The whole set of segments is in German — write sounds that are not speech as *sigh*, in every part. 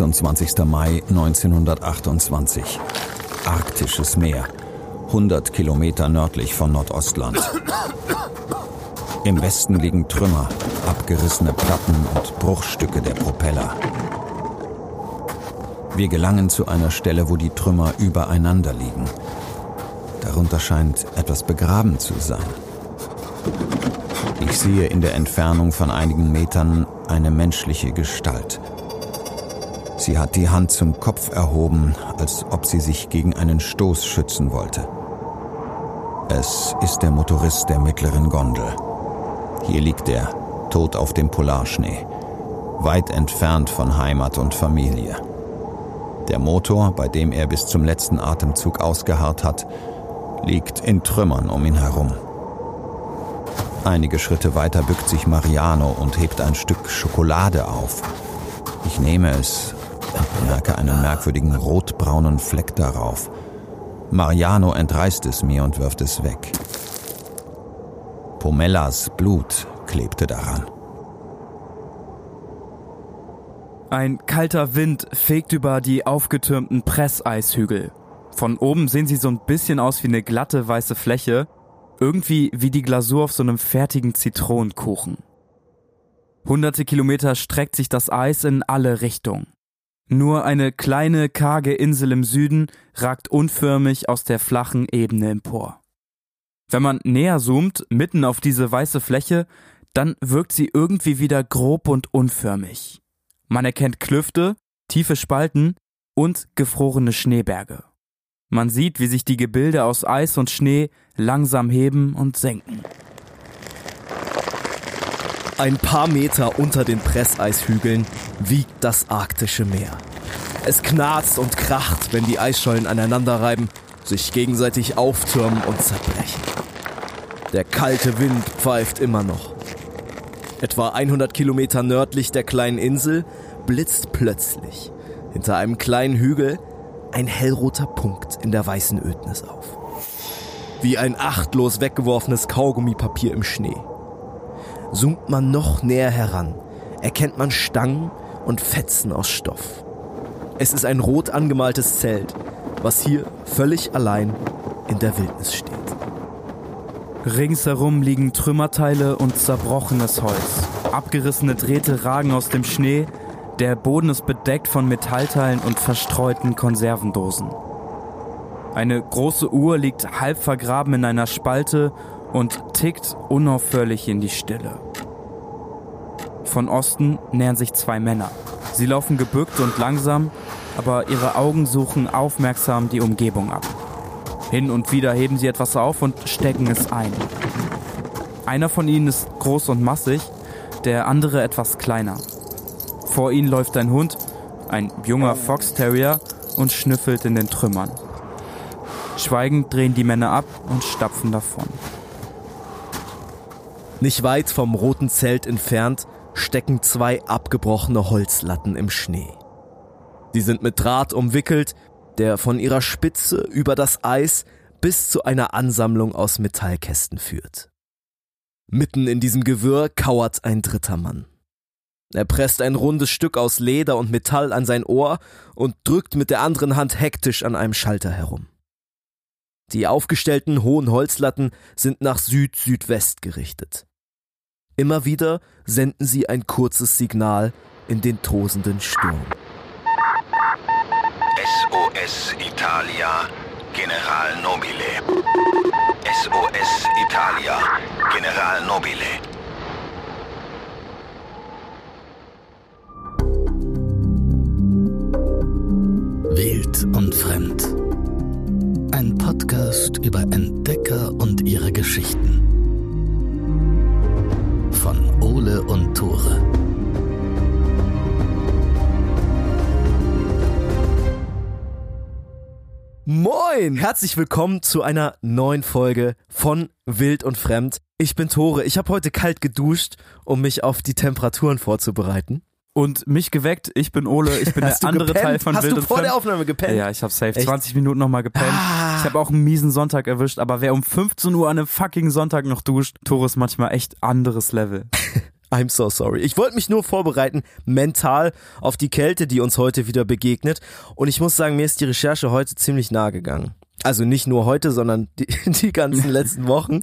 26. Mai 1928. Arktisches Meer. 100 Kilometer nördlich von Nordostland. Im Westen liegen Trümmer, abgerissene Platten und Bruchstücke der Propeller. Wir gelangen zu einer Stelle, wo die Trümmer übereinander liegen. Darunter scheint etwas begraben zu sein. Ich sehe in der Entfernung von einigen Metern eine menschliche Gestalt. Sie hat die Hand zum Kopf erhoben, als ob sie sich gegen einen Stoß schützen wollte. Es ist der Motorist der mittleren Gondel. Hier liegt er, tot auf dem Polarschnee, weit entfernt von Heimat und Familie. Der Motor, bei dem er bis zum letzten Atemzug ausgeharrt hat, liegt in Trümmern um ihn herum. Einige Schritte weiter bückt sich Mariano und hebt ein Stück Schokolade auf. Ich nehme es und merke einen merkwürdigen rotbraunen Fleck darauf. Mariano entreißt es mir und wirft es weg. Pomellas Blut klebte daran. Ein kalter Wind fegt über die aufgetürmten Presseishügel. Von oben sehen sie so ein bisschen aus wie eine glatte weiße Fläche, irgendwie wie die Glasur auf so einem fertigen Zitronenkuchen. Hunderte Kilometer streckt sich das Eis in alle Richtungen. Nur eine kleine, karge Insel im Süden ragt unförmig aus der flachen Ebene empor. Wenn man näher zoomt, mitten auf diese weiße Fläche, dann wirkt sie irgendwie wieder grob und unförmig. Man erkennt Klüfte, tiefe Spalten und gefrorene Schneeberge. Man sieht, wie sich die Gebilde aus Eis und Schnee langsam heben und senken. Ein paar Meter unter den Presseishügeln wiegt das arktische Meer. Es knarzt und kracht, wenn die Eisschollen aneinander reiben sich gegenseitig auftürmen und zerbrechen. Der kalte Wind pfeift immer noch. Etwa 100 Kilometer nördlich der kleinen Insel blitzt plötzlich hinter einem kleinen Hügel ein hellroter Punkt in der weißen Ödnis auf. Wie ein achtlos weggeworfenes Kaugummipapier im Schnee. Zoomt man noch näher heran, erkennt man Stangen und Fetzen aus Stoff. Es ist ein rot angemaltes Zelt, was hier völlig allein in der Wildnis steht. Ringsherum liegen Trümmerteile und zerbrochenes Holz. Abgerissene Drähte ragen aus dem Schnee. Der Boden ist bedeckt von Metallteilen und verstreuten Konservendosen. Eine große Uhr liegt halb vergraben in einer Spalte und tickt unaufhörlich in die Stille. Von Osten nähern sich zwei Männer. Sie laufen gebückt und langsam, aber ihre Augen suchen aufmerksam die Umgebung ab. Hin und wieder heben sie etwas auf und stecken es ein. Einer von ihnen ist groß und massig, der andere etwas kleiner. Vor ihnen läuft ein Hund, ein junger Fox Terrier, und schnüffelt in den Trümmern. Schweigend drehen die Männer ab und stapfen davon. Nicht weit vom roten Zelt entfernt stecken zwei abgebrochene Holzlatten im Schnee. Sie sind mit Draht umwickelt, der von ihrer Spitze über das Eis bis zu einer Ansammlung aus Metallkästen führt. Mitten in diesem Gewirr kauert ein dritter Mann. Er presst ein rundes Stück aus Leder und Metall an sein Ohr und drückt mit der anderen Hand hektisch an einem Schalter herum. Die aufgestellten hohen Holzlatten sind nach Süd-Südwest gerichtet. Immer wieder senden sie ein kurzes Signal in den tosenden Sturm. SOS Italia, General Nobile. SOS Italia, General Nobile. Wild und Fremd. Ein Podcast über Entdecker und ihre Geschichten. Von Ole und Tore. Moin! Herzlich willkommen zu einer neuen Folge von Wild und Fremd. Ich bin Tore. Ich habe heute kalt geduscht, um mich auf die Temperaturen vorzubereiten. Und mich geweckt, ich bin Ole, ich bin *laughs* Hast der andere gepennt? Teil von Hast Wild du vor Fremd. der Aufnahme gepennt? Ja, ich habe safe Echt? 20 Minuten nochmal gepennt. Ah. Ich habe auch einen miesen Sonntag erwischt, aber wer um 15 Uhr an einem fucking Sonntag noch duscht, Tore ist manchmal echt anderes Level. *laughs* I'm so sorry. Ich wollte mich nur vorbereiten, mental, auf die Kälte, die uns heute wieder begegnet. Und ich muss sagen, mir ist die Recherche heute ziemlich nahe gegangen. Also nicht nur heute, sondern die, *laughs* die ganzen letzten Wochen.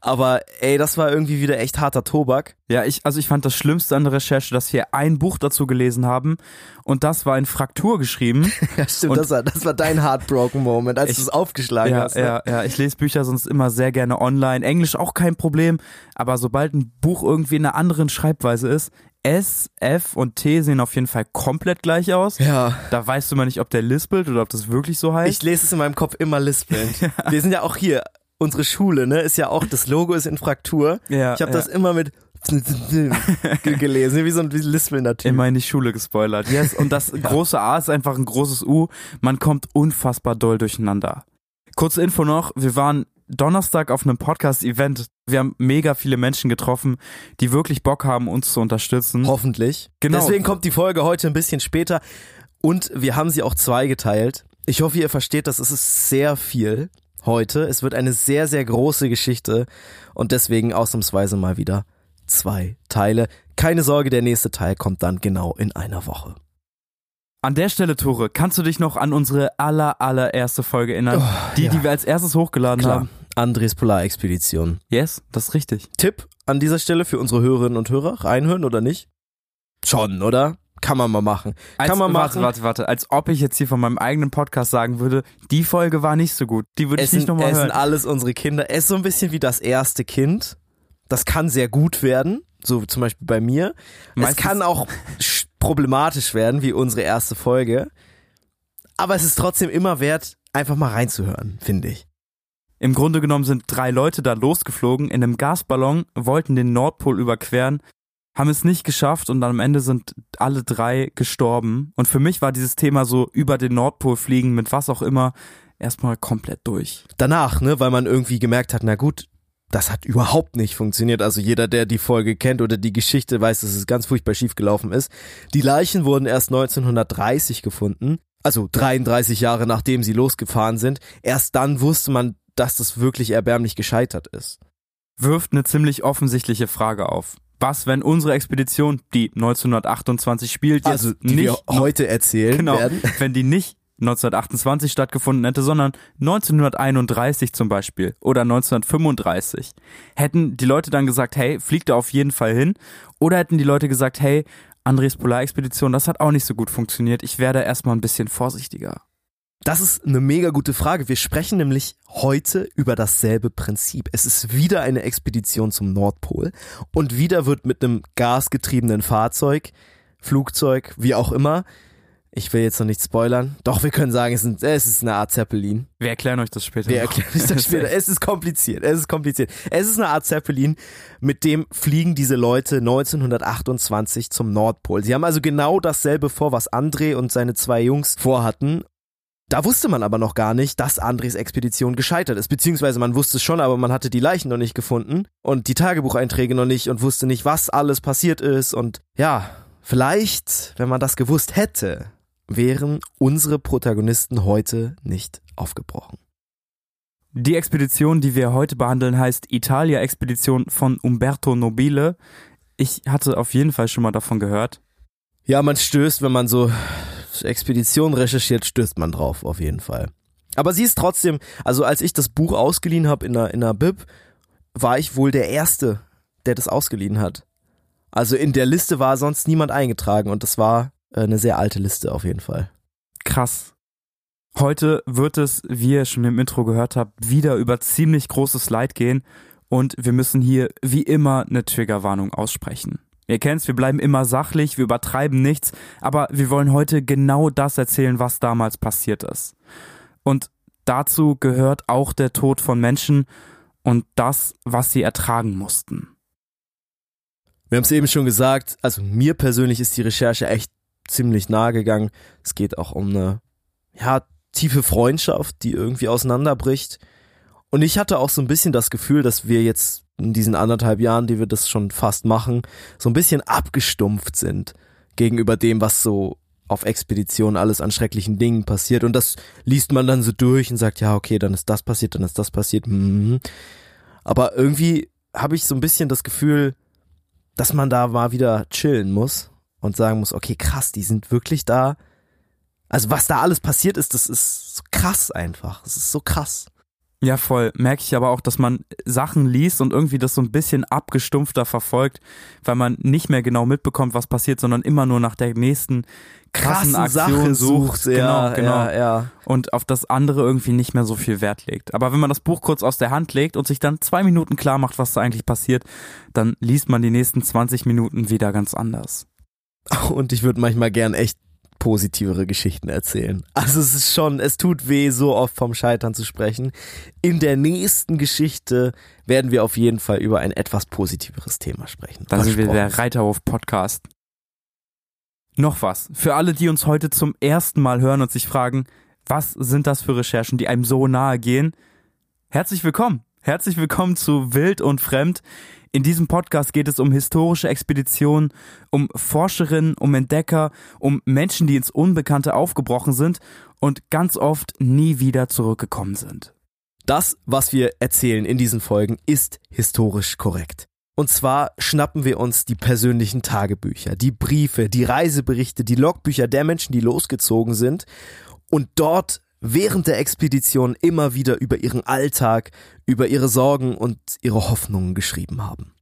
Aber ey, das war irgendwie wieder echt harter Tobak. Ja, ich, also ich fand das Schlimmste an der Recherche, dass wir ein Buch dazu gelesen haben und das war in Fraktur geschrieben. *laughs* Ja, stimmt, Und- das war, das war dein Heartbroken Moment, als du es aufgeschlagen Ja, hast. Ne? ja, ja, ich lese Bücher sonst immer sehr gerne online. Englisch auch kein Problem, aber sobald ein Buch irgendwie in einer anderen Schreibweise ist, S, F und T sehen auf jeden Fall komplett gleich aus. Ja. Da weißt du mal nicht, ob der lispelt oder ob das wirklich so heißt. Ich lese es in meinem Kopf immer lispelnd. *laughs* Wir sind ja auch hier, unsere Schule, ne, ist ja auch, das Logo ist in Fraktur. *laughs* ja, Ich habe ja. das immer mit ge- *laughs* gelesen, wie so ein wie lispelnder Typ. immer in die Schule gespoilert. Yes. Und das *laughs* große A ist einfach ein großes U. Man kommt unfassbar doll durcheinander. Kurze Info noch, wir waren Donnerstag auf einem Podcast-Event. Wir haben mega viele Menschen getroffen, die wirklich Bock haben, uns zu unterstützen. Hoffentlich. Genau. Deswegen kommt die Folge heute ein bisschen später und wir haben sie auch zweigeteilt. Ich hoffe, ihr versteht das. Es ist sehr viel heute. Es wird eine sehr, sehr große Geschichte und deswegen ausnahmsweise mal wieder zwei Teile. Keine Sorge, der nächste Teil kommt dann genau in einer Woche. An der Stelle, Tore, kannst du dich noch an unsere aller, allererste Folge erinnern? die, ja. die wir als erstes hochgeladen Klar. haben? Andres Polarexpedition. Yes, das ist richtig. Tipp an dieser Stelle für unsere Hörerinnen und Hörer, reinhören oder nicht? Schon, oder? Kann man mal machen. Als, Kann man warte, machen. warte, warte. Als ob ich jetzt hier von meinem eigenen Podcast sagen würde, die Folge war nicht so gut. Die würde ich Es nicht nochmal es hören. sind alles unsere Kinder. Es ist so ein bisschen wie das erste Kind. Das kann sehr gut werden, so zum Beispiel bei mir. es Meistens- kann auch *laughs* sch- problematisch werden, wie unsere erste Folge. Aber es ist trotzdem immer wert, einfach mal reinzuhören, finde ich. Im Grunde genommen sind drei Leute da losgeflogen in einem Gasballon, wollten den Nordpol überqueren, haben es nicht geschafft und am Ende sind alle drei gestorben. Und für mich war dieses Thema so über den Nordpol fliegen mit was auch immer erstmal komplett durch. Danach, ne, weil man irgendwie gemerkt hat, na gut, das hat überhaupt nicht funktioniert. Also jeder, der die Folge kennt oder die Geschichte weiß, dass es ganz furchtbar schief gelaufen ist. Die Leichen wurden erst 1930 gefunden. Also 33 Jahre nachdem sie losgefahren sind. Erst dann wusste man, dass das wirklich erbärmlich gescheitert ist. Wirft eine ziemlich offensichtliche Frage auf. Was, wenn unsere Expedition, die 1928 spielt, jetzt Also, die nicht wir heute erzählen genau, werden. *laughs* wenn die nicht 1928 stattgefunden hätte, sondern 1931 zum Beispiel oder 1935. Hätten die Leute dann gesagt, hey, fliegt da auf jeden Fall hin? Oder hätten die Leute gesagt, hey, Andres Polarexpedition, das hat auch nicht so gut funktioniert, ich werde erstmal ein bisschen vorsichtiger. Das ist eine mega gute Frage. Wir sprechen nämlich heute über dasselbe Prinzip. Es ist wieder eine Expedition zum Nordpol und wieder wird mit einem gasgetriebenen Fahrzeug, Flugzeug, wie auch immer, ich will jetzt noch nicht spoilern, doch wir können sagen, es ist, es ist eine Art Zeppelin. Wir erklären euch das später. Wir noch. erklären es dann später. Es ist kompliziert. Es ist kompliziert. Es ist eine Art Zeppelin, mit dem fliegen diese Leute 1928 zum Nordpol. Sie haben also genau dasselbe vor, was André und seine zwei Jungs vorhatten. Da wusste man aber noch gar nicht, dass Andres Expedition gescheitert ist. Beziehungsweise man wusste es schon, aber man hatte die Leichen noch nicht gefunden und die Tagebucheinträge noch nicht und wusste nicht, was alles passiert ist. Und ja, vielleicht, wenn man das gewusst hätte, wären unsere Protagonisten heute nicht aufgebrochen. Die Expedition, die wir heute behandeln, heißt Italia-Expedition von Umberto Nobile. Ich hatte auf jeden Fall schon mal davon gehört. Ja, man stößt, wenn man so Expeditionen recherchiert, stößt man drauf, auf jeden Fall. Aber sie ist trotzdem, also als ich das Buch ausgeliehen habe in einer, in einer Bib, war ich wohl der Erste, der das ausgeliehen hat. Also in der Liste war sonst niemand eingetragen und das war äh, eine sehr alte Liste auf jeden Fall. Krass. Heute wird es, wie ihr schon im Intro gehört habt, wieder über ziemlich großes Leid gehen und wir müssen hier wie immer eine Triggerwarnung aussprechen. Ihr kennt's, wir bleiben immer sachlich, wir übertreiben nichts, aber wir wollen heute genau das erzählen, was damals passiert ist. Und dazu gehört auch der Tod von Menschen und das, was sie ertragen mussten. Wir haben es eben schon gesagt, also mir persönlich ist die Recherche echt ziemlich nahe gegangen. Es geht auch um eine, ja, tiefe Freundschaft, die irgendwie auseinanderbricht. Und ich hatte auch so ein bisschen das Gefühl, dass wir jetzt in diesen anderthalb Jahren, die wir das schon fast machen, so ein bisschen abgestumpft sind gegenüber dem, was so auf Expeditionen alles an schrecklichen Dingen passiert. Und das liest man dann so durch und sagt, ja, okay, dann ist das passiert, dann ist das passiert. Mhm. Aber irgendwie habe ich so ein bisschen das Gefühl, dass man da mal wieder chillen muss und sagen muss, okay, krass, die sind wirklich da. Also was da alles passiert ist, das ist so krass einfach. Das ist so krass. Ja, voll. Merke ich aber auch, dass man Sachen liest und irgendwie das so ein bisschen abgestumpfter verfolgt, weil man nicht mehr genau mitbekommt, was passiert, sondern immer nur nach der nächsten krassen, Krassen Aktion Sache sucht. sucht, ja, genau, genau. ja, ja. Und auf das andere irgendwie nicht mehr so viel Wert legt. Aber wenn man das Buch kurz aus der Hand legt und sich dann zwei Minuten klar macht, was da eigentlich passiert, dann liest man die nächsten 20 Minuten wieder ganz anders. *laughs* Und ich würde manchmal gern echt positivere Geschichten erzählen. Also es ist schon, es tut weh, so oft vom Scheitern zu sprechen. In der nächsten Geschichte werden wir auf jeden Fall über ein etwas positiveres Thema sprechen. Dann sind wir der Reiterhof-Podcast. Noch was. Für alle, die uns heute zum ersten Mal hören und sich fragen, was sind das für Recherchen, die einem so nahe gehen? Herzlich willkommen. Herzlich willkommen zu Wild und Fremd. In diesem Podcast geht es um historische Expeditionen, um Forscherinnen, um Entdecker, um Menschen, die ins Unbekannte aufgebrochen sind und ganz oft nie wieder zurückgekommen sind. Das, was wir erzählen in diesen Folgen, ist historisch korrekt. Und zwar schnappen wir uns die persönlichen Tagebücher, die Briefe, die Reiseberichte, die Logbücher der Menschen, die losgezogen sind und dort während der Expedition immer wieder über ihren Alltag, über ihre Sorgen und ihre Hoffnungen geschrieben haben.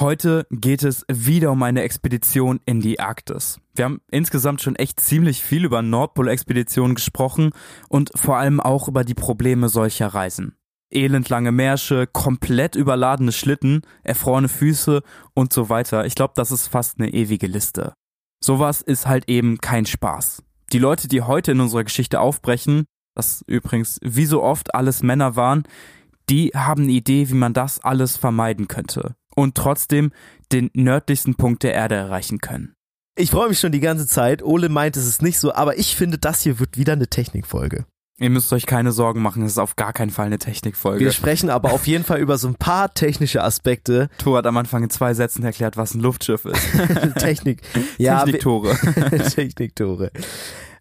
Heute geht es wieder um eine Expedition in die Arktis. Wir haben insgesamt schon echt ziemlich viel über Nordpol-Expeditionen gesprochen und vor allem auch über die Probleme solcher Reisen. Elendlange Märsche, komplett überladene Schlitten, erfrorene Füße und so weiter. Ich glaube, das ist fast eine ewige Liste. Sowas ist halt eben kein Spaß. Die Leute, die heute in unserer Geschichte aufbrechen, das übrigens wie so oft alles Männer waren, die haben eine Idee, wie man das alles vermeiden könnte und trotzdem den nördlichsten Punkt der Erde erreichen können. Ich freue mich schon die ganze Zeit. Ole meint, es ist nicht so, aber ich finde, das hier wird wieder eine Technikfolge. Ihr müsst euch keine Sorgen machen, es ist auf gar keinen Fall eine Technikfolge. Wir sprechen aber auf jeden Fall über so ein paar technische Aspekte. *laughs* Thor hat am Anfang in zwei Sätzen erklärt, was ein Luftschiff ist. *laughs* Technik. Ja, *laughs* Techniktore. Techniktore.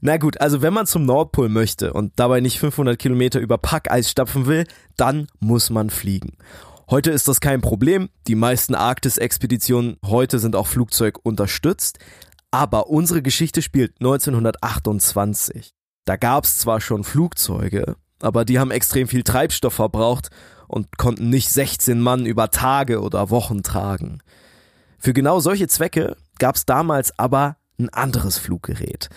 Na gut, also wenn man zum Nordpol möchte und dabei nicht 500 Kilometer über Packeis stapfen will, dann muss man fliegen. Heute ist das kein Problem. Die meisten Arktis-Expeditionen heute sind auch Flugzeug unterstützt. Aber unsere Geschichte spielt 1928. Da gab's zwar schon Flugzeuge, aber die haben extrem viel Treibstoff verbraucht und konnten nicht 16 Mann über Tage oder Wochen tragen. Für genau solche Zwecke gab's damals aber ein anderes Fluggerät.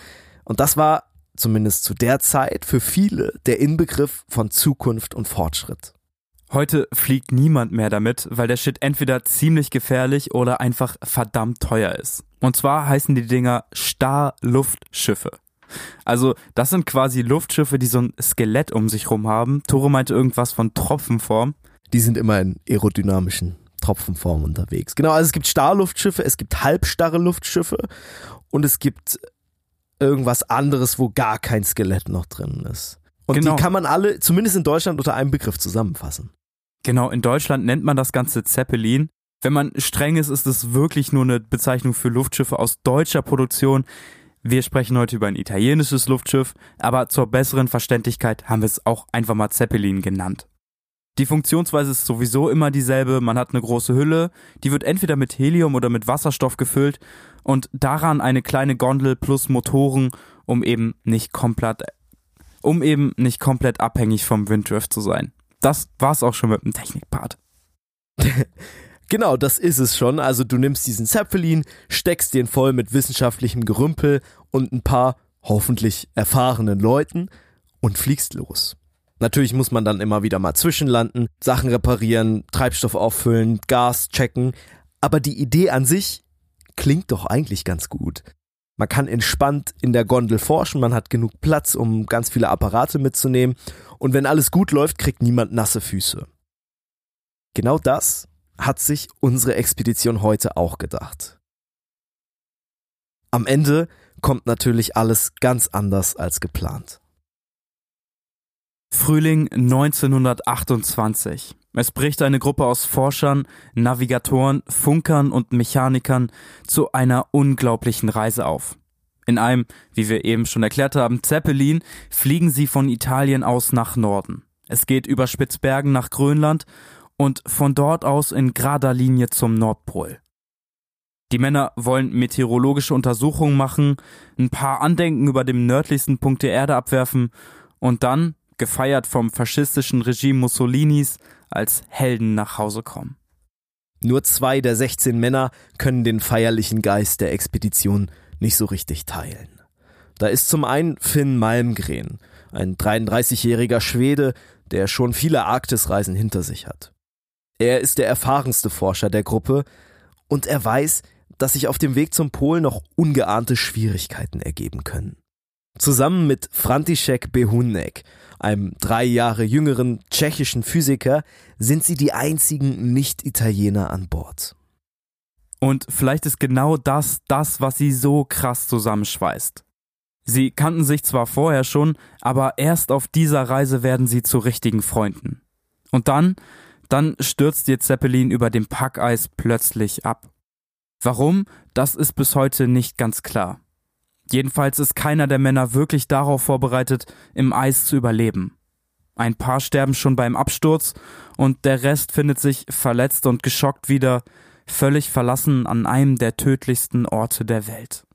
Und das war, zumindest zu der Zeit, für viele der Inbegriff von Zukunft und Fortschritt. Heute fliegt niemand mehr damit, weil der Shit entweder ziemlich gefährlich oder einfach verdammt teuer ist. Und zwar heißen die Dinger Starluftschiffe. Also, das sind quasi Luftschiffe, die so ein Skelett um sich rum haben. Tore meinte irgendwas von Tropfenform. Die sind immer in aerodynamischen Tropfenform unterwegs. Genau, also es gibt Starluftschiffe, es gibt halbstarre Luftschiffe und es gibt irgendwas anderes, wo gar kein Skelett noch drin ist. Und Genau. die kann man alle, zumindest in Deutschland, unter einem Begriff zusammenfassen. Genau, in Deutschland nennt man das Ganze Zeppelin. Wenn man streng ist, ist es wirklich nur eine Bezeichnung für Luftschiffe aus deutscher Produktion. Wir sprechen heute über ein italienisches Luftschiff, aber zur besseren Verständlichkeit haben wir es auch einfach mal Zeppelin genannt. Die Funktionsweise ist sowieso immer dieselbe. Man hat eine große Hülle, die wird entweder mit Helium oder mit Wasserstoff gefüllt und daran eine kleine Gondel plus Motoren, um eben nicht komplett, um eben nicht komplett abhängig vom Winddrift zu sein. Das war's auch schon mit dem Technikpart. *laughs* Genau, das ist es schon. Also du nimmst diesen Zeppelin, steckst den voll mit wissenschaftlichem Gerümpel und ein paar hoffentlich erfahrenen Leuten und fliegst los. Natürlich muss man dann immer wieder mal zwischenlanden, Sachen reparieren, Treibstoff auffüllen, Gas checken. Aber die Idee an sich klingt doch eigentlich ganz gut. Man kann entspannt in der Gondel forschen, man hat genug Platz, um ganz viele Apparate mitzunehmen. Und wenn alles gut läuft, kriegt niemand nasse Füße. Genau das hat sich unsere Expedition heute auch gedacht. Am Ende kommt natürlich alles ganz anders als geplant. Frühling 1928. Es bricht eine Gruppe aus Forschern, Navigatoren, Funkern und Mechanikern zu einer unglaublichen Reise auf. In einem, wie wir eben schon erklärt haben, Zeppelin fliegen sie von Italien aus nach Norden. Es geht über Spitzbergen nach Grönland und von dort aus in gerader Linie zum Nordpol. Die Männer wollen meteorologische Untersuchungen machen, ein paar Andenken über dem nördlichsten Punkt der Erde abwerfen und dann, gefeiert vom faschistischen Regime Mussolinis, als Helden nach Hause kommen. Nur zwei der 16 Männer können den feierlichen Geist der Expedition nicht so richtig teilen. Da ist zum einen Finn Malmgren, ein 33-jähriger Schwede, der schon viele Arktisreisen hinter sich hat. Er ist der erfahrenste Forscher der Gruppe und er weiß, dass sich auf dem Weg zum Pol noch ungeahnte Schwierigkeiten ergeben können. Zusammen mit František Behunek, einem drei Jahre jüngeren tschechischen Physiker, sind sie die einzigen Nicht-Italiener an Bord. Und vielleicht ist genau das das, was sie so krass zusammenschweißt. Sie kannten sich zwar vorher schon, aber erst auf dieser Reise werden sie zu richtigen Freunden. Und dann, dann stürzt ihr Zeppelin über dem Packeis plötzlich ab. Warum, das ist bis heute nicht ganz klar. Jedenfalls ist keiner der Männer wirklich darauf vorbereitet, im Eis zu überleben. Ein paar sterben schon beim Absturz und der Rest findet sich verletzt und geschockt wieder, völlig verlassen an einem der tödlichsten Orte der Welt.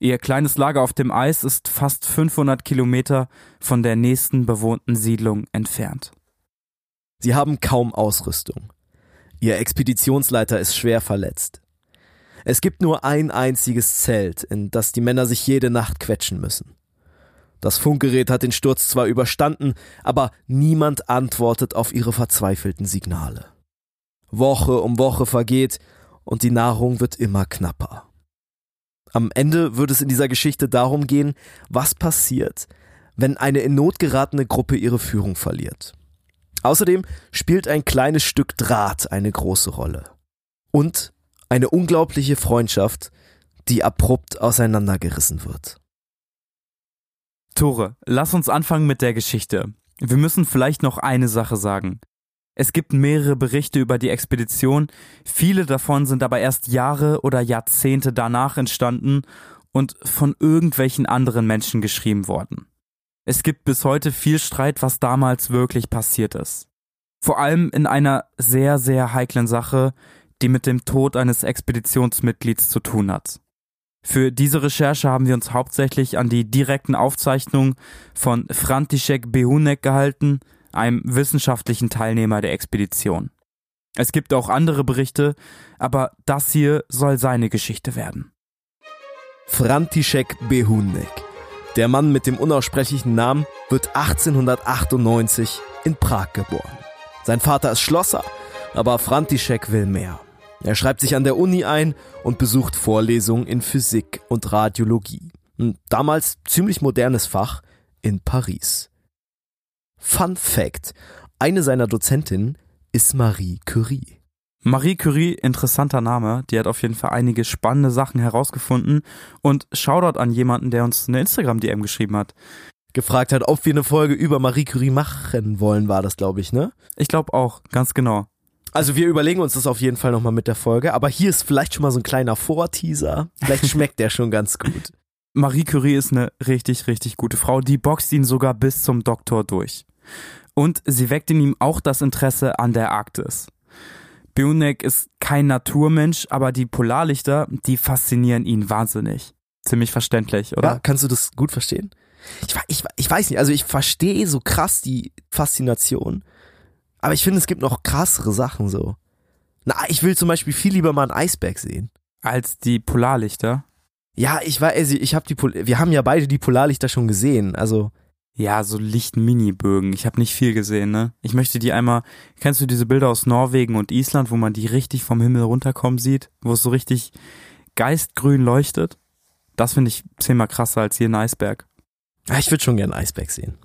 Ihr kleines Lager auf dem Eis ist fast 500 Kilometer von der nächsten bewohnten Siedlung entfernt. Sie haben kaum Ausrüstung. Ihr Expeditionsleiter ist schwer verletzt. Es gibt nur ein einziges Zelt, in das die Männer sich jede Nacht quetschen müssen. Das Funkgerät hat den Sturz zwar überstanden, aber niemand antwortet auf ihre verzweifelten Signale. Woche um Woche vergeht und die Nahrung wird immer knapper. Am Ende wird es in dieser Geschichte darum gehen, was passiert, wenn eine in Not geratene Gruppe ihre Führung verliert. Außerdem spielt ein kleines Stück Draht eine große Rolle. Und eine unglaubliche Freundschaft, die abrupt auseinandergerissen wird. Tore, lass uns anfangen mit der Geschichte. Wir müssen vielleicht noch eine Sache sagen. Es gibt mehrere Berichte über die Expedition, viele davon sind aber erst Jahre oder Jahrzehnte danach entstanden und von irgendwelchen anderen Menschen geschrieben worden. Es gibt bis heute viel Streit, was damals wirklich passiert ist. Vor allem in einer sehr, sehr heiklen Sache, die mit dem Tod eines Expeditionsmitglieds zu tun hat. Für diese Recherche haben wir uns hauptsächlich an die direkten Aufzeichnungen von František Behunek gehalten, einem wissenschaftlichen Teilnehmer der Expedition. Es gibt auch andere Berichte, aber das hier soll seine Geschichte werden. František Behunek, der Mann mit dem unaussprechlichen Namen, wird 1898 in Prag geboren. Sein Vater ist Schlosser, aber František will mehr. Er schreibt sich an der Uni ein und besucht Vorlesungen in Physik und Radiologie. Ein damals ziemlich modernes Fach in Paris. Fun Fact: Eine seiner Dozentinnen ist Marie Curie. Marie Curie, interessanter Name, die hat auf jeden Fall einige spannende Sachen herausgefunden und Shoutout an jemanden, der uns eine Instagram-DM geschrieben hat. Gefragt hat, ob wir eine Folge über Marie Curie machen wollen, war das, glaube ich, ne? Ich glaube auch, ganz genau. Also wir überlegen uns das auf jeden Fall nochmal mit der Folge, aber hier ist vielleicht schon mal so ein kleiner Vorteaser. Vielleicht *laughs* schmeckt der schon ganz gut. Marie Curie ist eine richtig, richtig gute Frau. Die boxt ihn sogar bis zum Doktor durch. Und sie weckt in ihm auch das Interesse an der Arktis. Bionek ist kein Naturmensch, aber die Polarlichter, die faszinieren ihn wahnsinnig. Ziemlich verständlich, oder? Ja, kannst du das gut verstehen? Ich, ich, ich weiß nicht, also ich verstehe so krass die Faszination. Aber ich finde, es gibt noch krassere Sachen so. Na, ich will zum Beispiel viel lieber mal einen Eisberg sehen. Als die Polarlichter? Ja, ich war, also ich habe die, Pol wir haben ja beide die Polarlichter schon gesehen, also. Ja, so Licht-Mini-Bögen. Ich habe nicht viel gesehen, ne? Ich möchte die einmal. Kennst du diese Bilder aus Norwegen und Island, wo man die richtig vom Himmel runterkommen sieht, wo es so richtig geistgrün leuchtet? Das finde ich zehnmal krasser als hier ein Eisberg. Ich würde schon gerne einen Eisberg sehen.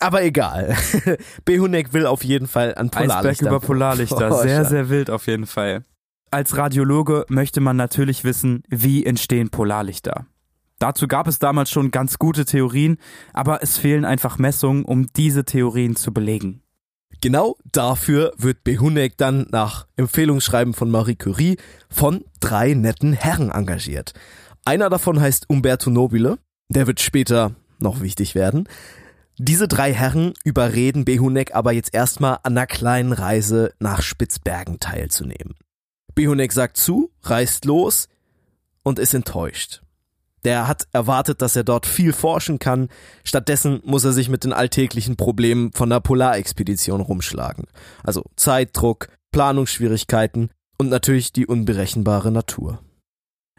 Aber egal. *laughs* Behunek will auf jeden Fall an Polarlichter. Eisberg über Polarlichter. *laughs* Sehr, sehr wild auf jeden Fall. Als Radiologe möchte man natürlich wissen, wie entstehen Polarlichter. Dazu gab es damals schon ganz gute Theorien, aber es fehlen einfach Messungen, um diese Theorien zu belegen. Genau dafür wird Behunek dann nach Empfehlungsschreiben von Marie Curie von drei netten Herren engagiert. Einer davon heißt Umberto Nobile, der wird später noch wichtig werden. Diese drei Herren überreden Behunek aber jetzt erstmal an einer kleinen Reise nach Spitzbergen teilzunehmen. Behonek sagt zu, reist los und ist enttäuscht. Der hat erwartet, dass er dort viel forschen kann. Stattdessen muss er sich mit den alltäglichen Problemen von der Polarexpedition rumschlagen. Also Zeitdruck, Planungsschwierigkeiten und natürlich die unberechenbare Natur.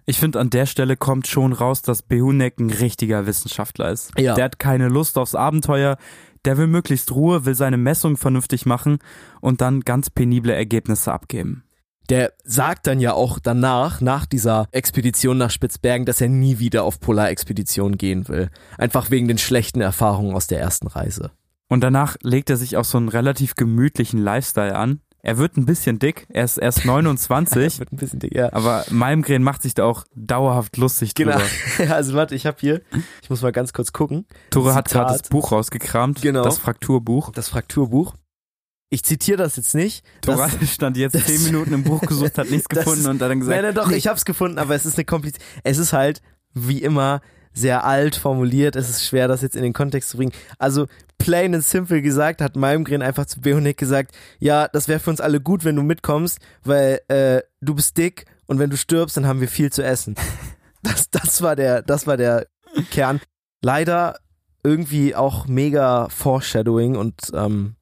Ich finde, an der Stelle kommt schon raus, dass Behunek ein richtiger Wissenschaftler ist. Ja. Der hat keine Lust aufs Abenteuer, der will möglichst Ruhe, will seine Messung vernünftig machen und dann ganz penible Ergebnisse abgeben. Der sagt dann ja auch danach, nach dieser Expedition nach Spitzbergen, dass er nie wieder auf Polarexpedition gehen will. Einfach wegen den schlechten Erfahrungen aus der ersten Reise. Und danach legt er sich auch so einen relativ gemütlichen Lifestyle an. Er wird ein bisschen dick, er ist erst 29, *laughs* Wird ein bisschen dick, ja. aber Malmgren macht sich da auch dauerhaft lustig Genau. drüber. *laughs* Also warte, ich habe hier, ich muss mal ganz kurz gucken. Tore hat gerade das Buch rausgekramt, Genau. das Frakturbuch. Das Frakturbuch. Ich zitiere das jetzt nicht. Das- *laughs* stand jetzt zehn Minuten im Buch gesucht, hat nichts gefunden und hat dann gesagt, nein, nein, doch, ich hab's gefunden, aber es ist eine komplizierte. Es ist halt, wie immer, sehr alt formuliert. Es ist schwer, das jetzt in den Kontext zu bringen. Also, plain and simple gesagt, hat Malmgren einfach zu Behonek gesagt, ja, das wäre für uns alle gut, wenn du mitkommst, weil äh, du bist dick und wenn du stirbst, dann haben wir viel zu essen. *laughs* Das, das war der, das war der Kern. Leider irgendwie auch mega Foreshadowing und ähm,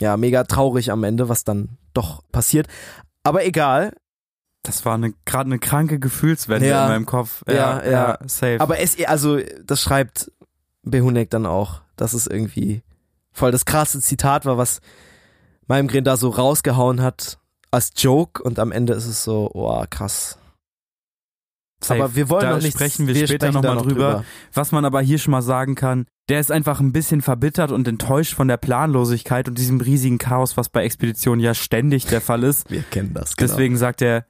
ja, mega traurig am Ende, was dann doch passiert. Aber egal, das war eine gerade eine kranke Gefühlswende Ja. in meinem Kopf. Ja, ja. safe. Aber es, also, das schreibt Behunek dann auch, dass es irgendwie voll das krasse Zitat war, was Malmgren da so rausgehauen hat als Joke und am Ende ist es so, oh, krass. safe. Aber wir wollen da noch nicht sprechen wir, später sprechen noch mal drüber. Was man aber hier schon mal sagen kann, der ist einfach ein bisschen verbittert und enttäuscht von der Planlosigkeit und diesem riesigen Chaos, was bei Expeditionen ja ständig der Fall ist. Wir kennen das, genau. Deswegen sagt er,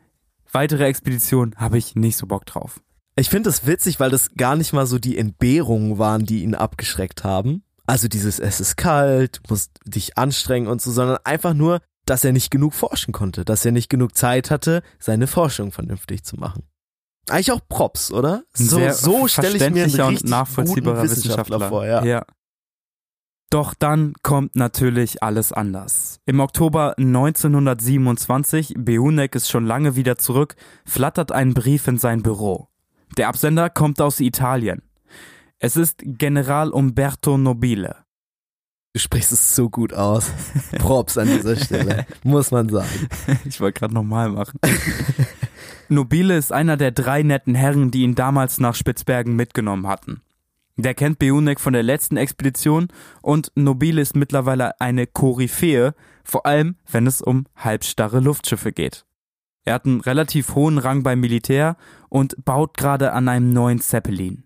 weitere Expedition habe ich nicht so Bock drauf. Ich finde das witzig, weil das gar nicht mal so die Entbehrungen waren, die ihn abgeschreckt haben. Also dieses, es ist kalt, musst dich anstrengen und so, sondern einfach nur, dass er nicht genug forschen konnte, dass er nicht genug Zeit hatte, seine Forschung vernünftig zu machen. Eigentlich auch Props, oder? So, sehr so stelle ich mir einen und nachvollziehbarer guten Wissenschaftler, vor, ja. ja. Doch dann kommt natürlich alles anders. Im Oktober 1927, Behunek ist schon lange wieder zurück, flattert ein Brief in sein Büro. Der Absender kommt aus Italien. Es ist General Umberto Nobile. Du sprichst es so gut aus. *laughs* Props an dieser Stelle, muss man sagen. Ich wollte gerade nochmal machen. Nobile ist einer der drei netten Herren, die ihn damals nach Spitzbergen mitgenommen hatten. Der kennt Behunek von der letzten Expedition und Nobile ist mittlerweile eine Koryphäe, vor allem wenn es um halbstarre Luftschiffe geht. Er hat einen relativ hohen Rang beim Militär und baut gerade an einem neuen Zeppelin.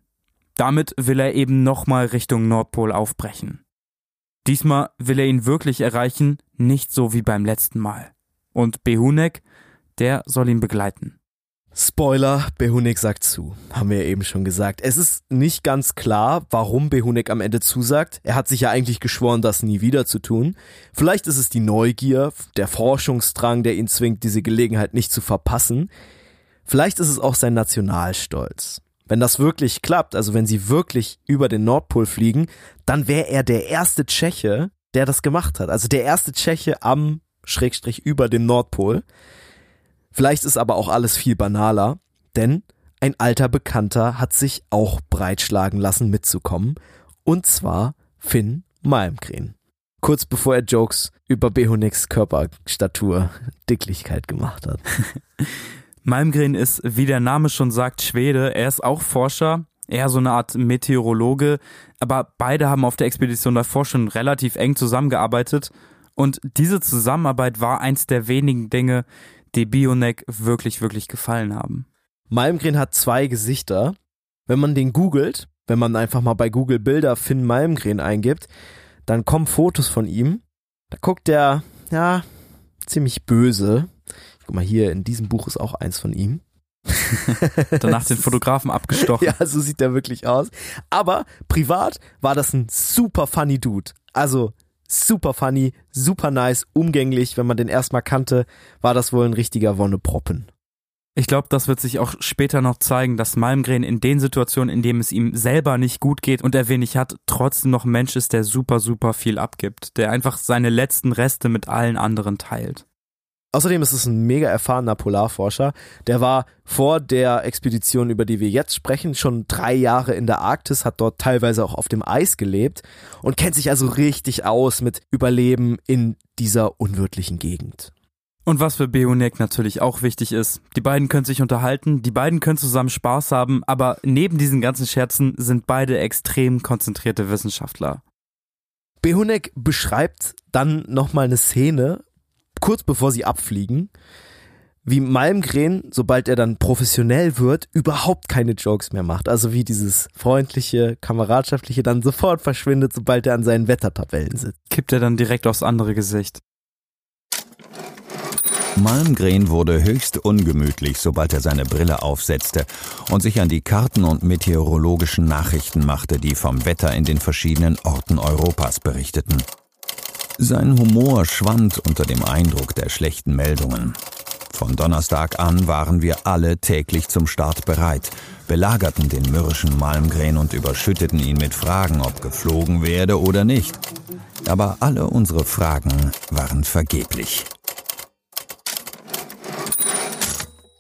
Damit will er eben nochmal Richtung Nordpol aufbrechen. Diesmal will er ihn wirklich erreichen, nicht so wie beim letzten Mal. Und Behunek, der soll ihn begleiten. Spoiler, Behunek sagt zu. Haben wir ja eben schon gesagt. Es ist nicht ganz klar, warum Behunek am Ende zusagt. Er hat sich ja eigentlich geschworen, das nie wieder zu tun. Vielleicht ist es die Neugier, der Forschungsdrang, der ihn zwingt, diese Gelegenheit nicht zu verpassen. Vielleicht ist es auch sein Nationalstolz. Wenn das wirklich klappt, also wenn sie wirklich über den Nordpol fliegen, dann wäre er der erste Tscheche, der das gemacht hat. Also der erste Tscheche am Schrägstrich über dem Nordpol. Vielleicht ist aber auch alles viel banaler, denn ein alter Bekannter hat sich auch breitschlagen lassen mitzukommen, und zwar Finn Malmgren. Kurz bevor er Jokes über Behoneks Körperstatur, Dicklichkeit gemacht hat. *laughs* Malmgren ist, wie der Name schon sagt, Schwede. Er ist auch Forscher, eher so eine Art Meteorologe, aber beide haben auf der Expedition davor schon relativ eng zusammengearbeitet und diese Zusammenarbeit war eins der wenigen Dinge, die Bionek wirklich, wirklich gefallen haben. Malmgren hat zwei Gesichter. Wenn man den googelt, wenn man einfach mal bei Google Bilder Finn Malmgren eingibt, dann kommen Fotos von ihm. Da guckt er, ja, ziemlich böse. Guck mal, hier in diesem Buch ist auch eins von ihm. *laughs* Danach den Fotografen abgestochen. *laughs* Ja, so sieht er wirklich aus. Aber privat war das ein super funny Dude. Also super funny, super nice, umgänglich. Wenn man den erstmal kannte, war das wohl ein richtiger Wonneproppen. Ich glaube, das wird sich auch später noch zeigen, dass Malmgren in den Situationen, in denen es ihm selber nicht gut geht und er wenig hat, trotzdem noch ein Mensch ist, der super, super viel abgibt, der einfach seine letzten Reste mit allen anderen teilt. Außerdem ist es ein mega erfahrener Polarforscher. Der war vor der Expedition, über die wir jetzt sprechen, schon drei Jahre in der Arktis, hat dort teilweise auch auf dem Eis gelebt und kennt sich also richtig aus mit Überleben in dieser unwirtlichen Gegend. Und was für Beonek natürlich auch wichtig ist, die beiden können sich unterhalten, die beiden können zusammen Spaß haben, aber neben diesen ganzen Scherzen sind beide extrem konzentrierte Wissenschaftler. Behonek beschreibt dann nochmal eine Szene, kurz bevor sie abfliegen, wie Malmgren, sobald er dann professionell wird, überhaupt keine Jokes mehr macht. Also wie dieses freundliche, kameradschaftliche dann sofort verschwindet, sobald er an seinen Wettertabellen sitzt. Kippt er dann direkt aufs andere Gesicht. Malmgren wurde höchst ungemütlich, sobald er seine Brille aufsetzte und sich an die Karten und meteorologischen Nachrichten machte, die vom Wetter in den verschiedenen Orten Europas berichteten. Sein Humor schwand unter dem Eindruck der schlechten Meldungen. Von Donnerstag an waren wir alle täglich zum Start bereit, belagerten den mürrischen Malmgren und überschütteten ihn mit Fragen, ob geflogen werde oder nicht. Aber alle unsere Fragen waren vergeblich.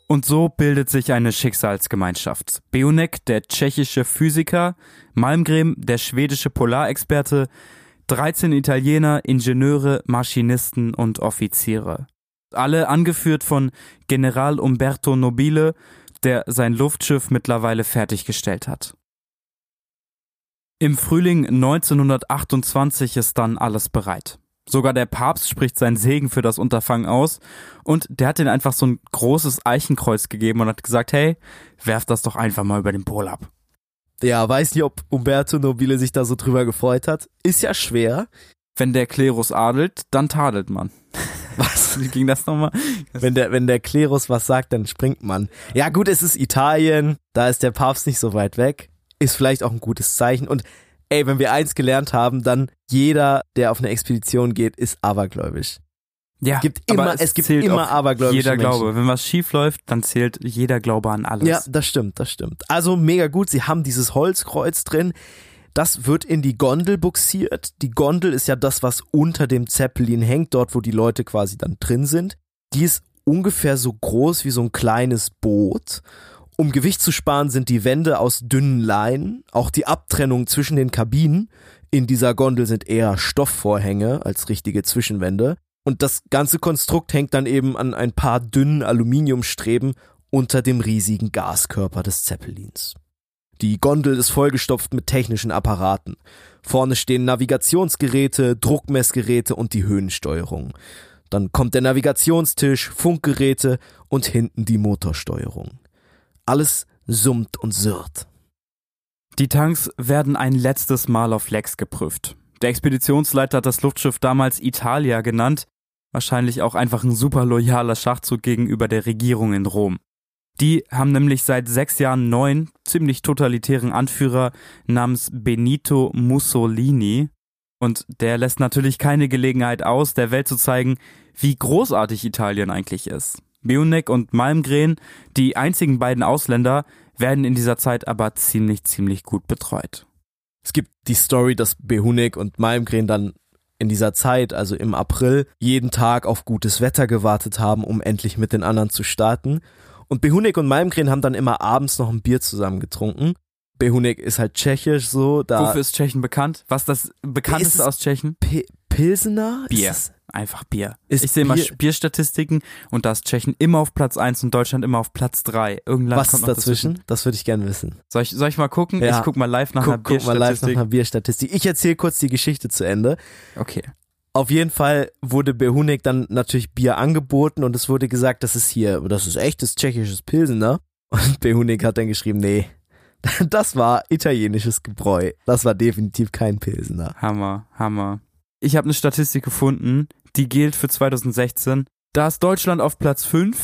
Und so bildet sich eine Schicksalsgemeinschaft. Beonek, der tschechische Physiker, Malmgren, der schwedische Polarexperte, 13 Italiener, Ingenieure, Maschinisten und Offiziere. Alle angeführt von General Umberto Nobile, der sein Luftschiff mittlerweile fertiggestellt hat. Im Frühling 1928 ist dann alles bereit. Sogar der Papst spricht seinen Segen für das Unterfangen aus und der hat ihnen einfach so ein großes Eichenkreuz gegeben und hat gesagt, hey, werft das doch einfach mal über den Pol ab. Ja, weiß nicht, ob Umberto Nobile sich da so drüber gefreut hat. Ist ja schwer. Wenn der Klerus adelt, dann tadelt man. *laughs* Was? Wie ging das nochmal? Wenn der, wenn der Klerus was sagt, dann springt man. Ja gut, es ist Italien, da ist der Papst nicht so weit weg. Ist vielleicht auch ein gutes Zeichen. Und ey, wenn wir eins gelernt haben, dann jeder, der auf eine Expedition geht, ist abergläubisch. Ja, Gibt immer, aber es, gibt zählt immer abergläubische Jeder Menschen. Glaube. Wenn was schief läuft, dann zählt jeder Glaube an alles. Ja, das stimmt, das stimmt. Also mega gut, sie haben dieses Holzkreuz drin. Das wird in die Gondel buxiert. Die Gondel ist ja das, was unter dem Zeppelin hängt, dort wo die Leute quasi dann drin sind. Die ist ungefähr so groß wie so ein kleines Boot. Um Gewicht zu sparen, sind die Wände aus dünnen Leinen. Auch die Abtrennung zwischen den Kabinen in dieser Gondel sind eher Stoffvorhänge als richtige Zwischenwände. Und das ganze Konstrukt hängt dann eben an ein paar dünnen Aluminiumstreben unter dem riesigen Gaskörper des Zeppelins. Die Gondel ist vollgestopft mit technischen Apparaten. Vorne stehen Navigationsgeräte, Druckmessgeräte und die Höhensteuerung. Dann kommt der Navigationstisch, Funkgeräte und hinten die Motorsteuerung. Alles summt und surrt. Die Tanks werden ein letztes Mal auf Lex geprüft. Der Expeditionsleiter hat das Luftschiff damals Italia genannt, wahrscheinlich auch einfach ein super loyaler Schachzug gegenüber der Regierung in Rom. Die haben nämlich seit sechs Jahren neun ziemlich totalitären Anführer namens Benito Mussolini. Und der lässt natürlich keine Gelegenheit aus, der Welt zu zeigen, wie großartig Italien eigentlich ist. Bionek und Malmgren, die einzigen beiden Ausländer, werden in dieser Zeit aber ziemlich, ziemlich gut betreut. Es gibt die Story, dass Behunek und Malmgren dann in dieser Zeit, also im April, jeden Tag auf gutes Wetter gewartet haben, um endlich mit den anderen zu starten. Und Behunek und Malmgren haben dann immer abends noch ein Bier zusammen getrunken. Behunek ist halt tschechisch so, da Wofür ist Tschechien bekannt? Was das bekannteste Ist- aus Tschechien? P Pilsener? Bier. Ist Einfach Bier. Ich sehe mal Bier- Bierstatistiken und da ist Tschechien immer auf Platz 1 und Deutschland immer auf Platz 3. Irgendwann Was kommt ist noch dazwischen? Das würde ich gerne wissen. Soll ich, soll ich mal gucken? Ja. Ich guck mal live nach einer Guck, guck mal live nach Bierstatistik. einer Bierstatistik. Ich erzähle kurz die Geschichte zu Ende. Okay. Auf jeden Fall wurde Behunek dann natürlich Bier angeboten und es wurde gesagt, das ist hier, das ist echtes tschechisches Pilsener. Und Behunek hat dann geschrieben, nee, *laughs* das war italienisches Gebräu. Das war definitiv kein Pilsener. Hammer, Hammer. Ich habe eine Statistik gefunden, die gilt für 2016. Da ist Deutschland auf Platz 5.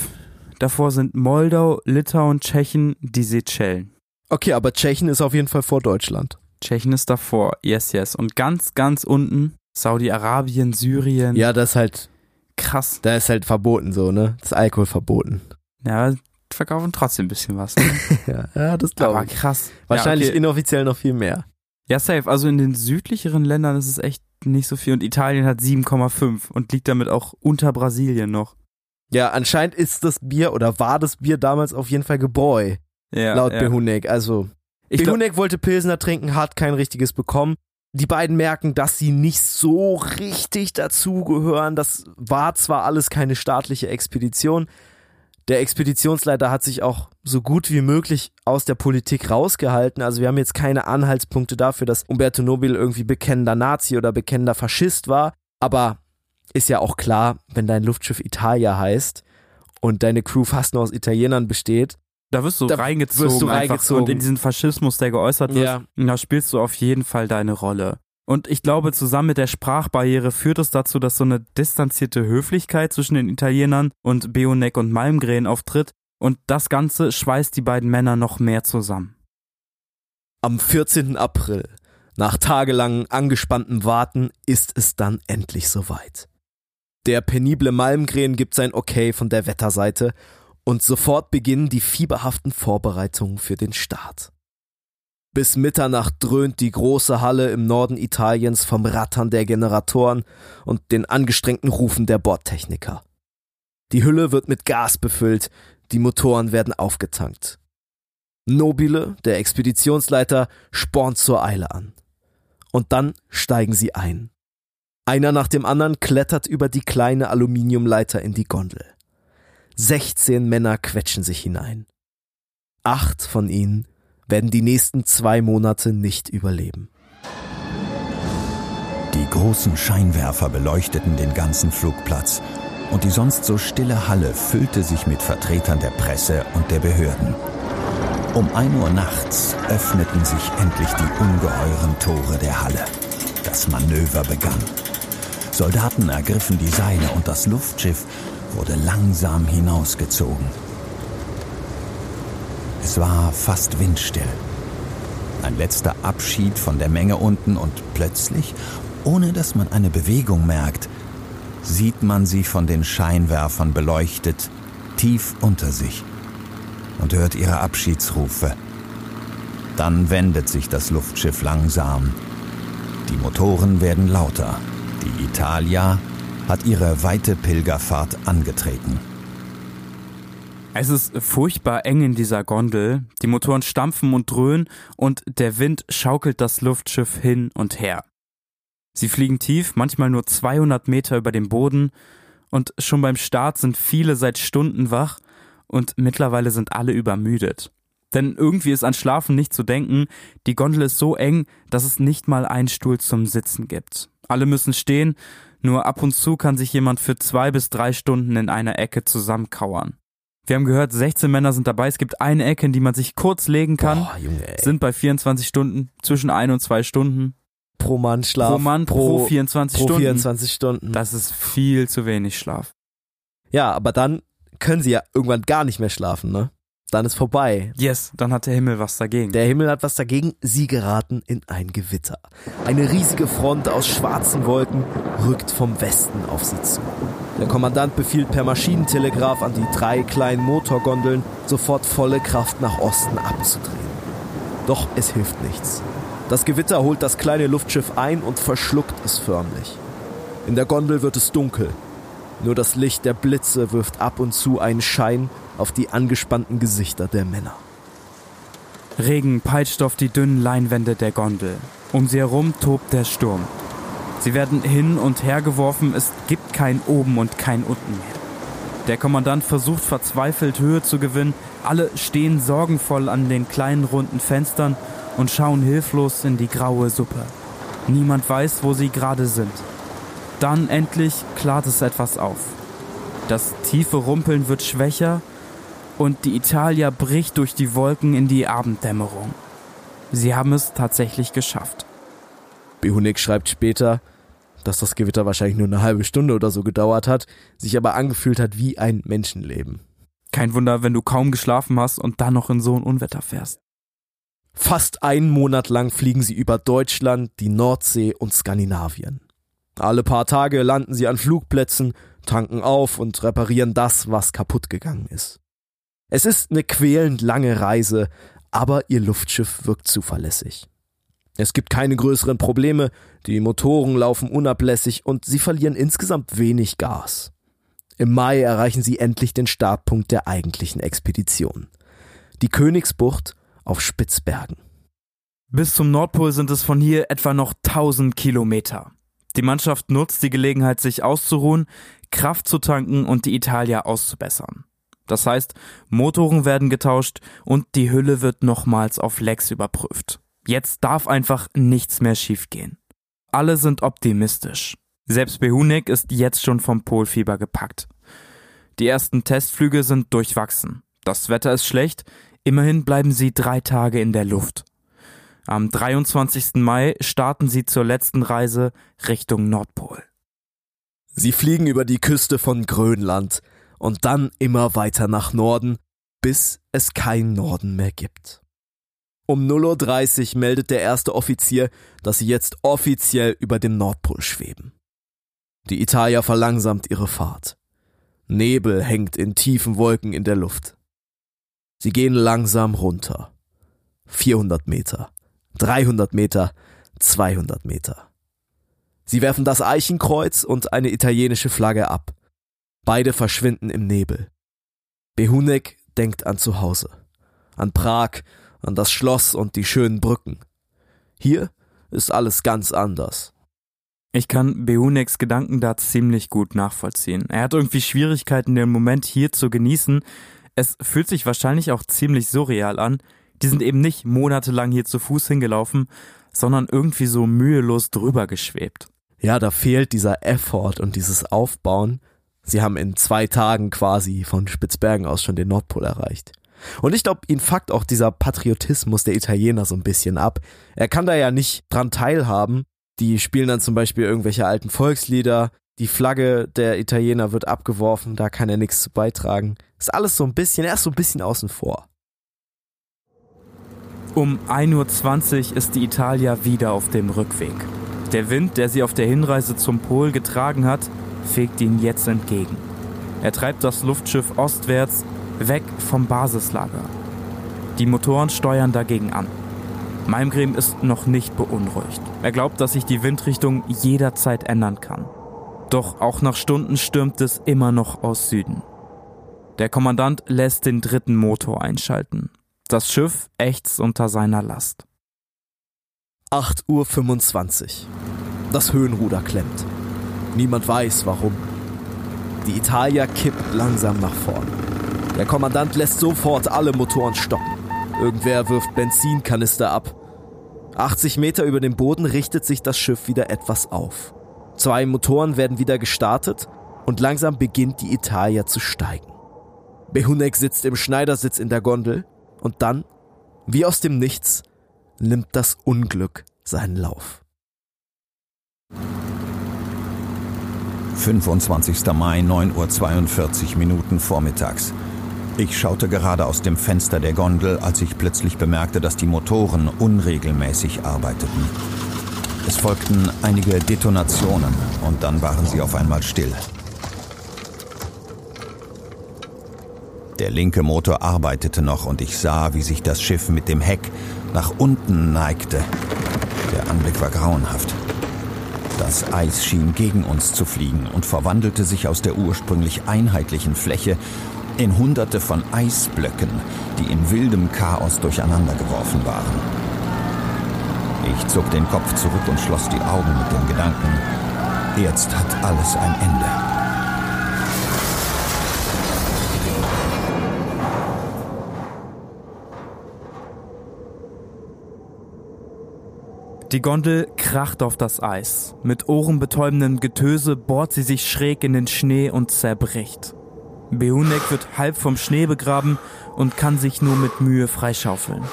Davor sind Moldau, Litauen, Tschechien, die Seychellen. Okay, aber Tschechien ist auf jeden Fall vor Deutschland. Tschechien ist davor, yes, yes. Und ganz, ganz unten Saudi-Arabien, Syrien. Ja, das ist halt, Krass. da ist halt verboten so, ne? Das ist Alkohol verboten. Ja, verkaufen trotzdem ein bisschen was. *laughs* Ja, ja das Aber glaube ich. krass. Wahrscheinlich ja, okay. inoffiziell noch viel mehr. ja, safe. Also in den südlicheren Ländern ist es echt nicht so viel. Und Italien hat 7,5 und liegt damit auch unter Brasilien noch. Ja, anscheinend ist das Bier oder war das Bier damals auf jeden Fall Gebräu, Ja, laut ja. Behunek. Also, Ich Behunek wollte Pilsner trinken, hat kein richtiges bekommen. Die beiden merken, dass sie nicht so richtig dazugehören. Das war zwar alles keine staatliche Expedition. Der Expeditionsleiter hat sich auch so gut wie möglich aus der Politik rausgehalten. Also wir haben jetzt keine Anhaltspunkte dafür, dass Umberto Nobile irgendwie bekennender Nazi oder bekennender Faschist war. Aber ist ja auch klar, wenn dein Luftschiff Italia heißt und deine Crew fast nur aus Italienern besteht. Da wirst du Da reingezogen, wirst du einfach. reingezogen. Und in diesen Faschismus, der geäußert wird, Ja. da spielst du auf jeden Fall deine Rolle. Und ich glaube, zusammen mit der Sprachbarriere führt es dazu, dass so eine distanzierte Höflichkeit zwischen den Italienern und Beonek und Malmgren auftritt. Und das Ganze schweißt die beiden Männer noch mehr zusammen. Am 14. April, nach tagelangen angespanntem Warten, ist es dann endlich soweit. Der penible Malmgren gibt sein Okay von der Wetterseite und sofort beginnen die fieberhaften Vorbereitungen für den Start. Bis Mitternacht dröhnt die große Halle im Norden Italiens vom Rattern der Generatoren und den angestrengten Rufen der Bordtechniker. Die Hülle wird mit Gas befüllt, die Motoren werden aufgetankt. Nobile, der Expeditionsleiter, spornt zur Eile an. Und dann steigen sie ein. Einer nach dem anderen klettert über die kleine Aluminiumleiter in die Gondel. 16 Männer quetschen sich hinein. Acht von ihnen werden die nächsten zwei Monate nicht überleben. Die großen Scheinwerfer beleuchteten den ganzen Flugplatz und die sonst so stille Halle füllte sich mit Vertretern der Presse und der Behörden. Um ein Uhr nachts öffneten sich endlich die ungeheuren Tore der Halle. Das Manöver begann. Soldaten ergriffen die Seile und das Luftschiff wurde langsam hinausgezogen. Es war fast windstill. Ein letzter Abschied von der Menge unten und plötzlich, ohne dass man eine Bewegung merkt, sieht man sie von den Scheinwerfern beleuchtet, tief unter sich und hört ihre Abschiedsrufe. Dann wendet sich das Luftschiff langsam. Die Motoren werden lauter. Die Italia hat ihre weite Pilgerfahrt angetreten. Es ist furchtbar eng in dieser Gondel. Die Motoren stampfen und dröhnen und der Wind schaukelt das Luftschiff hin und her. Sie fliegen tief, manchmal nur 200 Meter über dem Boden und schon beim Start sind viele seit Stunden wach und mittlerweile sind alle übermüdet. Denn irgendwie ist an Schlafen nicht zu denken, die Gondel ist so eng, dass es nicht mal einen Stuhl zum Sitzen gibt. Alle müssen stehen, nur ab und zu kann sich jemand für zwei bis drei Stunden in einer Ecke zusammenkauern. Wir haben gehört, 16 Männer sind dabei. Es gibt eine Ecke, in die man sich kurz legen kann. Boah, Junge, ey. Sind bei 24 Stunden, zwischen ein und zwei Stunden. pro Mann Schlaf. pro Mann pro, 24 pro Stunden. 24 Stunden. Das ist viel zu wenig Schlaf. Ja, aber dann können sie ja irgendwann gar nicht mehr schlafen, ne? Dann ist vorbei. Yes, dann hat der Himmel was dagegen. Der Himmel hat was dagegen, sie geraten in ein Gewitter. Eine riesige Front aus schwarzen Wolken rückt vom Westen auf sie zu. Der Kommandant befiehlt per Maschinentelegraph an die drei kleinen Motorgondeln, sofort volle Kraft nach Osten abzudrehen. Doch es hilft nichts. Das Gewitter holt das kleine Luftschiff ein und verschluckt es förmlich. In der Gondel wird es dunkel. Nur das Licht der Blitze wirft ab und zu einen Schein auf die angespannten Gesichter der Männer. Regen peitscht auf die dünnen Leinwände der Gondel. Um sie herum tobt der Sturm. Sie werden hin und her geworfen, es gibt kein Oben und kein Unten mehr. Der Kommandant versucht verzweifelt Höhe zu gewinnen, alle stehen sorgenvoll an den kleinen runden Fenstern und schauen hilflos in die graue Suppe. Niemand weiß, wo sie gerade sind. Dann endlich klart es etwas auf. Das tiefe Rumpeln wird schwächer und die Italia bricht durch die Wolken in die Abenddämmerung. Sie haben es tatsächlich geschafft. Behunik schreibt später, dass das Gewitter wahrscheinlich nur eine halbe Stunde oder so gedauert hat, sich aber angefühlt hat wie ein Menschenleben. Kein Wunder, wenn du kaum geschlafen hast und dann noch in so ein Unwetter fährst. Fast einen Monat lang fliegen sie über Deutschland, die Nordsee und Skandinavien. Alle paar Tage landen sie an Flugplätzen, tanken auf und reparieren das, was kaputt gegangen ist. Es ist eine quälend lange Reise, aber ihr Luftschiff wirkt zuverlässig. Es gibt keine größeren Probleme, die Motoren laufen unablässig und sie verlieren insgesamt wenig Gas. Im Mai erreichen sie endlich den Startpunkt der eigentlichen Expedition. Die Königsbucht auf Spitzbergen. Bis zum Nordpol sind es von hier etwa noch 1000 Kilometer. Die Mannschaft nutzt die Gelegenheit, sich auszuruhen, Kraft zu tanken und die Italia auszubessern. Das heißt, Motoren werden getauscht und die Hülle wird nochmals auf Lecks überprüft. Jetzt darf einfach nichts mehr schiefgehen. Alle sind optimistisch. Selbst Behunek ist jetzt schon vom Polfieber gepackt. Die ersten Testflüge sind durchwachsen. Das Wetter ist schlecht, immerhin bleiben sie drei Tage in der Luft. Am 23. Mai starten sie zur letzten Reise Richtung Nordpol. Sie fliegen über die Küste von Grönland und dann immer weiter nach Norden, bis es kein Norden mehr gibt. Um 0.30 Uhr meldet der erste Offizier, dass sie jetzt offiziell über dem Nordpol schweben. Die Italia verlangsamt ihre Fahrt. Nebel hängt in tiefen Wolken in der Luft. Sie gehen langsam runter. 400 Meter, 300 Meter, 200 Meter. Sie werfen das Eichenkreuz und eine italienische Flagge ab. Beide verschwinden im Nebel. Behunek denkt an zu Hause, an Prag, an das Schloss und die schönen Brücken. Hier ist alles ganz anders. Ich kann Beuneks Gedanken da ziemlich gut nachvollziehen. Er hat irgendwie Schwierigkeiten, den Moment hier zu genießen. Es fühlt sich wahrscheinlich auch ziemlich surreal an. Die sind eben nicht monatelang hier zu Fuß hingelaufen, sondern irgendwie so mühelos drüber geschwebt ja, da fehlt dieser Effort und dieses Aufbauen. Sie haben in zwei Tagen quasi von Spitzbergen aus schon den Nordpol erreicht. Und ich glaube, ihn fuckt auch dieser Patriotismus der Italiener so ein bisschen ab. Er kann da ja nicht dran teilhaben. Die spielen dann zum Beispiel irgendwelche alten Volkslieder. Die Flagge der Italiener wird abgeworfen, da kann er nichts zu beitragen. Ist alles so ein bisschen, er ist so ein bisschen außen vor. Um 1.20 Uhr ist die Italia wieder auf dem Rückweg. Der Wind, der sie auf der Hinreise zum Pol getragen hat, fegt ihnen jetzt entgegen. Er treibt das Luftschiff ostwärts, weg vom Basislager. Die Motoren steuern dagegen an. Malmgren ist noch nicht beunruhigt. Er glaubt, dass sich die Windrichtung jederzeit ändern kann. Doch auch nach Stunden stürmt es immer noch aus Süden. Der Kommandant lässt den dritten Motor einschalten. Das Schiff ächzt unter seiner Last. 8.25 Uhr. Das Höhenruder klemmt. Niemand weiß warum. Die Italia kippt langsam nach vorn. Der Kommandant lässt sofort alle Motoren stoppen. Irgendwer wirft Benzinkanister ab. 80 Meter über dem Boden richtet sich das Schiff wieder etwas auf. Zwei Motoren werden wieder gestartet und langsam beginnt die Italia zu steigen. Behunek sitzt im Schneidersitz in der Gondel und dann, wie aus dem Nichts, nimmt das Unglück seinen Lauf. 25. Mai, 9.42 Uhr Minuten vormittags. Ich schaute gerade aus dem Fenster der Gondel, als ich plötzlich bemerkte, dass die Motoren unregelmäßig arbeiteten. Es folgten einige Detonationen und dann waren sie auf einmal still. Der linke Motor arbeitete noch und ich sah, wie sich das Schiff mit dem Heck nach unten neigte. Der Anblick war grauenhaft. Das Eis schien gegen uns zu fliegen und verwandelte sich aus der ursprünglich einheitlichen Fläche in hunderte von Eisblöcken, die in wildem Chaos durcheinandergeworfen waren. Ich zog den Kopf zurück und schloss die Augen mit dem Gedanken, jetzt hat alles ein Ende. Die Gondel kracht auf das Eis. Mit ohrenbetäubendem Getöse bohrt sie sich schräg in den Schnee und zerbricht. Behunek wird halb vom Schnee begraben und kann sich nur mit Mühe freischaufeln.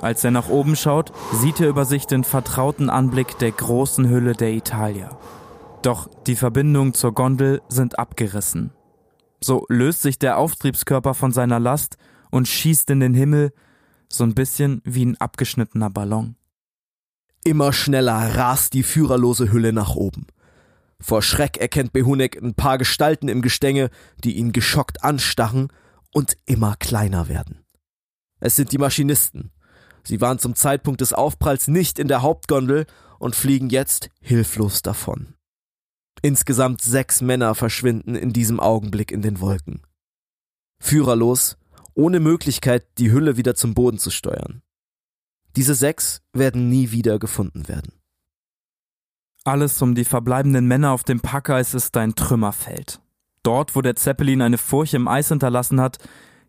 Als er nach oben schaut, sieht er über sich den vertrauten Anblick der großen Hülle der Italia. Doch die Verbindungen zur Gondel sind abgerissen. So löst sich der Auftriebskörper von seiner Last und schießt in den Himmel, so ein bisschen wie ein abgeschnittener Ballon. Immer schneller rast die führerlose Hülle nach oben. Vor Schreck erkennt Behunek ein paar Gestalten im Gestänge, die ihn geschockt anstarren und immer kleiner werden. Es sind die Maschinisten. Sie waren zum Zeitpunkt des Aufpralls nicht in der Hauptgondel und fliegen jetzt hilflos davon. Insgesamt sechs Männer verschwinden in diesem Augenblick in den Wolken. Führerlos, ohne Möglichkeit, die Hülle wieder zum Boden zu steuern. Diese sechs werden nie wieder gefunden werden. Alles um die verbleibenden Männer auf dem Packeis ist ein Trümmerfeld. Dort, wo der Zeppelin eine Furche im Eis hinterlassen hat,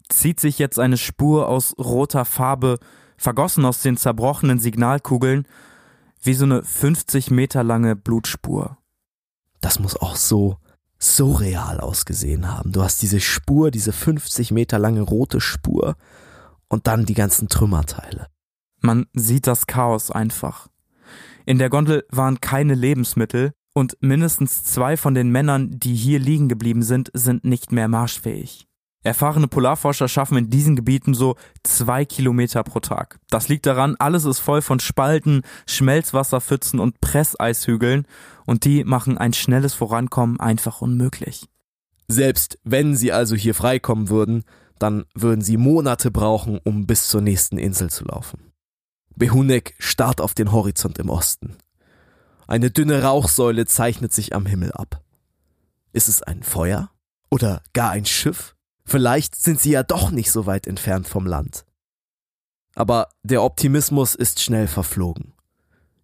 zieht sich jetzt eine Spur aus roter Farbe, vergossen aus den zerbrochenen Signalkugeln, wie so eine 50 Meter lange Blutspur. Das muss auch so, so real ausgesehen haben. Du hast diese Spur, diese 50 Meter lange rote Spur und dann die ganzen Trümmerteile. Man sieht das Chaos einfach. In der Gondel waren keine Lebensmittel und mindestens zwei von den Männern, die hier liegen geblieben sind, sind nicht mehr marschfähig. Erfahrene Polarforscher schaffen in diesen Gebieten so zwei Kilometer pro Tag. Das liegt daran, alles ist voll von Spalten, Schmelzwasserpfützen und Presseishügeln und die machen ein schnelles Vorankommen einfach unmöglich. Selbst wenn sie also hier freikommen würden, dann würden sie Monate brauchen, um bis zur nächsten Insel zu laufen. Behunek starrt auf den Horizont im Osten. Eine dünne Rauchsäule zeichnet sich am Himmel ab. Ist es ein Feuer? Oder gar ein Schiff? Vielleicht sind sie ja doch nicht so weit entfernt vom Land. Aber der Optimismus ist schnell verflogen.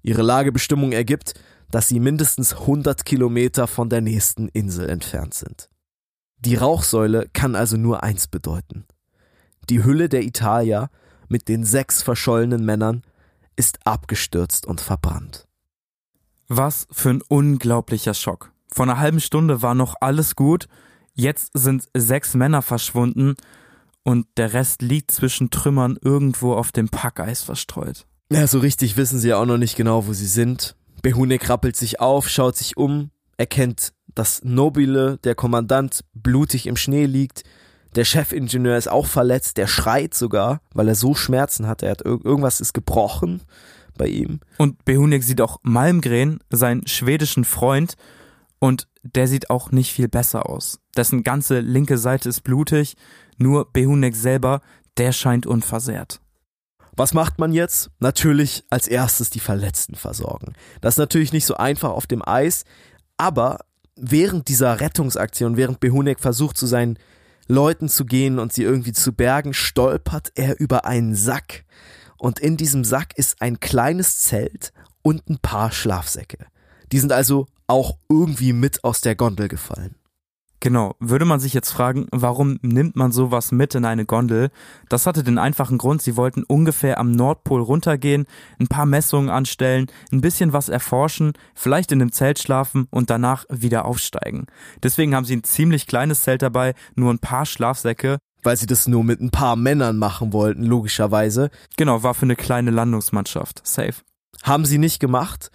Ihre Lagebestimmung ergibt, dass sie mindestens 100 Kilometer von der nächsten Insel entfernt sind. Die Rauchsäule kann also nur eins bedeuten. Die Hülle der Italia mit den sechs verschollenen Männern ist abgestürzt und verbrannt. Was für ein unglaublicher Schock. Vor einer halben Stunde war noch alles gut Jetzt sind sechs Männer verschwunden und der Rest liegt zwischen Trümmern irgendwo auf dem Packeis verstreut. Ja, so richtig wissen sie ja auch noch nicht genau, wo sie sind. Behunek rappelt sich auf, schaut sich um, erkennt, dass Nobile, der Kommandant, blutig im Schnee liegt. Der Chefingenieur ist auch verletzt, der schreit sogar, weil er so Schmerzen hat. Er hat irgendwas ist gebrochen bei ihm. Und Behunek sieht auch Malmgren, seinen schwedischen Freund, und der sieht auch nicht viel besser aus. Dessen ganze linke Seite ist blutig, nur Behunek selber, der scheint unversehrt. Was macht man jetzt? Natürlich als erstes die Verletzten versorgen. Das ist natürlich nicht so einfach auf dem Eis, aber während dieser Rettungsaktion, während Behunek versucht zu seinen Leuten zu gehen und sie irgendwie zu bergen, stolpert er über einen Sack. Und in diesem Sack ist ein kleines Zelt und ein paar Schlafsäcke. Die sind also auch irgendwie mit aus der Gondel gefallen. Genau, würde man sich jetzt fragen, warum nimmt man sowas mit in eine Gondel? Das hatte den einfachen Grund, sie wollten ungefähr am Nordpol runtergehen, ein paar Messungen anstellen, ein bisschen was erforschen, vielleicht in einem Zelt schlafen und danach wieder aufsteigen. Deswegen haben sie ein ziemlich kleines Zelt dabei, nur ein paar Schlafsäcke. Weil sie das nur mit ein paar Männern machen wollten, logischerweise. Genau, war für eine kleine Landungsmannschaft. Safe. Haben sie nicht gemacht.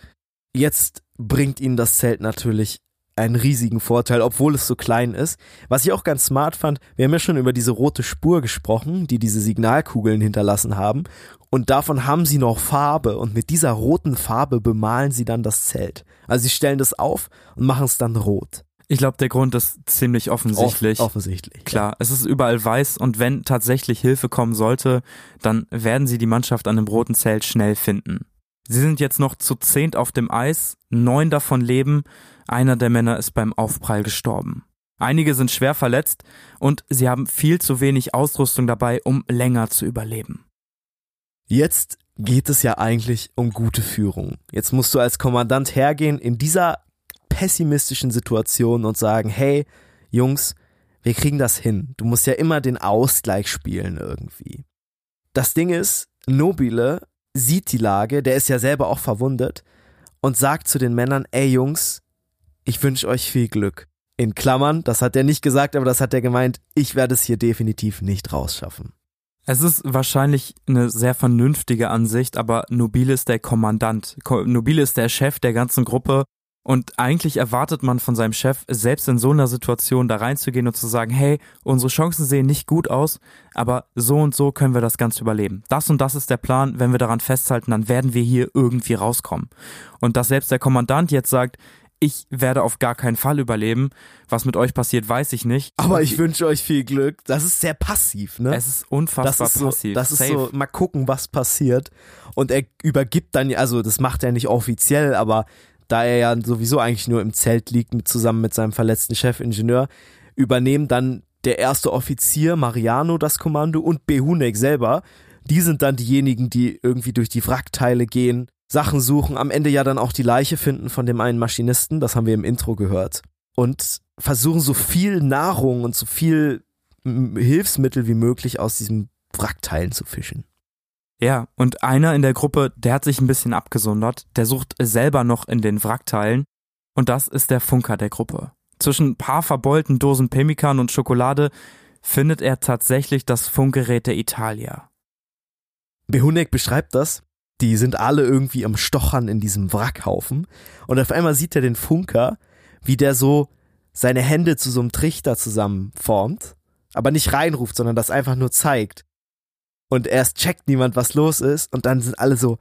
Jetzt bringt ihnen das Zelt natürlich einen riesigen Vorteil, obwohl es so klein ist. Was ich auch ganz smart fand, wir haben ja schon über diese rote Spur gesprochen, die diese Signalkugeln hinterlassen haben. Und davon haben sie noch Farbe und mit dieser roten Farbe bemalen sie dann das Zelt. Also sie stellen das auf und machen es dann rot. Ich glaube, der Grund ist ziemlich offensichtlich. Off offensichtlich. Klar, ja. es ist überall weiß und wenn tatsächlich Hilfe kommen sollte, dann werden sie die Mannschaft an dem roten Zelt schnell finden. Sie sind jetzt noch zu zehnt auf dem Eis, neun davon leben, einer der Männer ist beim Aufprall gestorben. Einige sind schwer verletzt und sie haben viel zu wenig Ausrüstung dabei, um länger zu überleben. Jetzt geht es ja eigentlich um gute Führung. Jetzt musst du als Kommandant hergehen in dieser pessimistischen Situation und sagen, hey, Jungs, wir kriegen das hin. Du musst ja immer den Ausgleich spielen irgendwie. Das Ding ist, Nobile sieht die Lage, der ist ja selber auch verwundet und sagt zu den Männern, ey Jungs, ich wünsche euch viel Glück. In Klammern, das hat er nicht gesagt, aber das hat er gemeint, ich werde es hier definitiv nicht rausschaffen. Es ist wahrscheinlich eine sehr vernünftige Ansicht, aber Nobile ist der Kommandant. Nobile ist der Chef der ganzen Gruppe und eigentlich erwartet man von seinem Chef, selbst in so einer Situation da reinzugehen und zu sagen, hey, unsere Chancen sehen nicht gut aus, aber so und so können wir das Ganze überleben. Das und das ist der Plan, wenn wir daran festhalten, dann werden wir hier irgendwie rauskommen. Und dass selbst der Kommandant jetzt sagt, ich werde auf gar keinen Fall überleben. Was mit euch passiert, weiß ich nicht. Aber ich wünsche euch viel Glück. Das ist sehr passiv, ne? Es ist unfassbar das ist passiv. So, das ist Safe. so, mal gucken, was passiert. Und er übergibt dann, also das macht er nicht offiziell, aber da er ja sowieso eigentlich nur im Zelt liegt, mit, zusammen mit seinem verletzten Chefingenieur, übernehmen dann der erste Offizier Mariano das Kommando und Behunek selber. Die sind dann diejenigen, die irgendwie durch die Wrackteile gehen, Sachen suchen, am Ende ja dann auch die Leiche finden von dem einen Maschinisten, das haben wir im Intro gehört. Und versuchen so viel Nahrung und so viel Hilfsmittel wie möglich aus diesen Wrackteilen zu fischen. Ja, und einer in der Gruppe, der hat sich ein bisschen abgesondert, der sucht selber noch in den Wrackteilen und das ist der Funker der Gruppe. Zwischen ein paar verbeulten Dosen Pemmikan und Schokolade findet er tatsächlich das Funkgerät der Italia. Behunek beschreibt das. Die sind alle irgendwie am Stochern in diesem Wrackhaufen. Und auf einmal sieht er den Funker, wie der so seine Hände zu so einem Trichter zusammenformt, aber nicht reinruft, sondern das einfach nur zeigt. Und erst checkt niemand, was los ist, und dann sind alle so,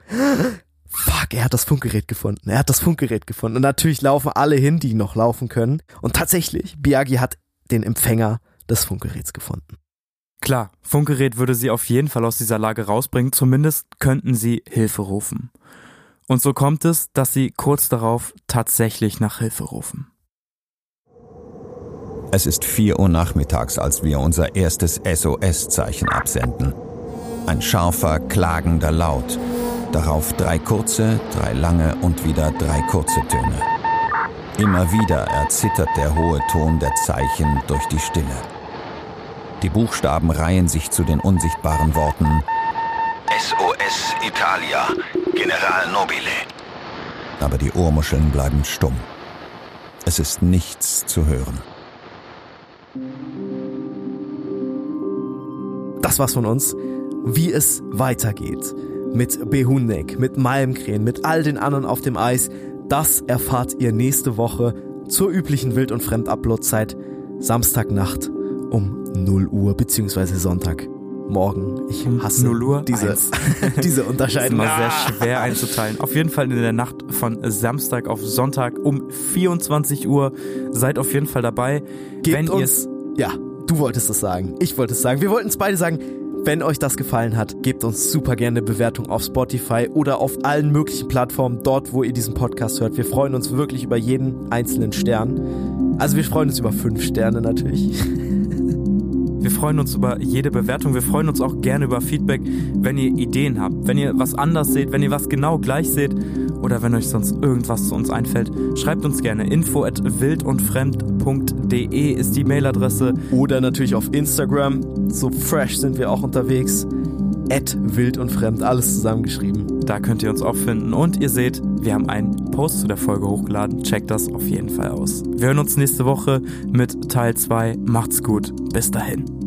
fuck, er hat das Funkgerät gefunden, er hat das Funkgerät gefunden. Und natürlich laufen alle hin, die noch laufen können. Und tatsächlich, Biagi hat den Empfänger des Funkgeräts gefunden. Klar, Funkgerät würde sie auf jeden Fall aus dieser Lage rausbringen, zumindest könnten sie Hilfe rufen. Und so kommt es, dass sie kurz darauf tatsächlich nach Hilfe rufen. Es ist vier Uhr nachmittags, als wir unser erstes SOS-Zeichen absenden. Ein scharfer, klagender Laut. Darauf drei kurze, drei lange und wieder drei kurze Töne. Immer wieder erzittert der hohe Ton der Zeichen durch die Stille. Die Buchstaben reihen sich zu den unsichtbaren Worten SOS Italia, General Nobile. Aber die Ohrmuscheln bleiben stumm. Es ist nichts zu hören. Das war's von uns. Wie es weitergeht mit Behunek, mit Malmkrähen, mit all den anderen auf dem Eis, das erfahrt ihr nächste Woche zur üblichen Wild- und Fremd-Upload-Zeit Samstagnacht um 0 Uhr beziehungsweise Sonntag morgen. Ich hasse 0 Uhr diese, *laughs* diese Unterscheidung. ist immer sehr schwer einzuteilen. Auf jeden Fall in der Nacht von Samstag auf Sonntag um 24 Uhr. Seid auf jeden Fall dabei. Gebt wenn uns, ja, du wolltest es sagen. Ich wollte es sagen. Wir wollten es beide sagen. Wenn euch das gefallen hat, gebt uns super gerne eine Bewertung auf Spotify oder auf allen möglichen Plattformen, dort, wo ihr diesen Podcast hört. Wir freuen uns wirklich über jeden einzelnen Stern. Also wir freuen uns über fünf Sterne natürlich. *laughs* Wir freuen uns über jede Bewertung. Wir freuen uns auch gerne über Feedback, wenn ihr Ideen habt, wenn ihr was anders seht, wenn ihr was genau gleich seht oder wenn euch sonst irgendwas zu uns einfällt. Schreibt uns gerne. Info at wildundfremd.de ist die Mailadresse. Oder natürlich auf Instagram. So fresh sind wir auch unterwegs. At wild und fremd, alles zusammengeschrieben. Da könnt ihr uns auch finden. Und ihr seht, wir haben einen Post zu der Folge hochgeladen. Checkt das auf jeden Fall aus. Wir hören uns nächste Woche mit Teil 2. Macht's gut. Bis dahin.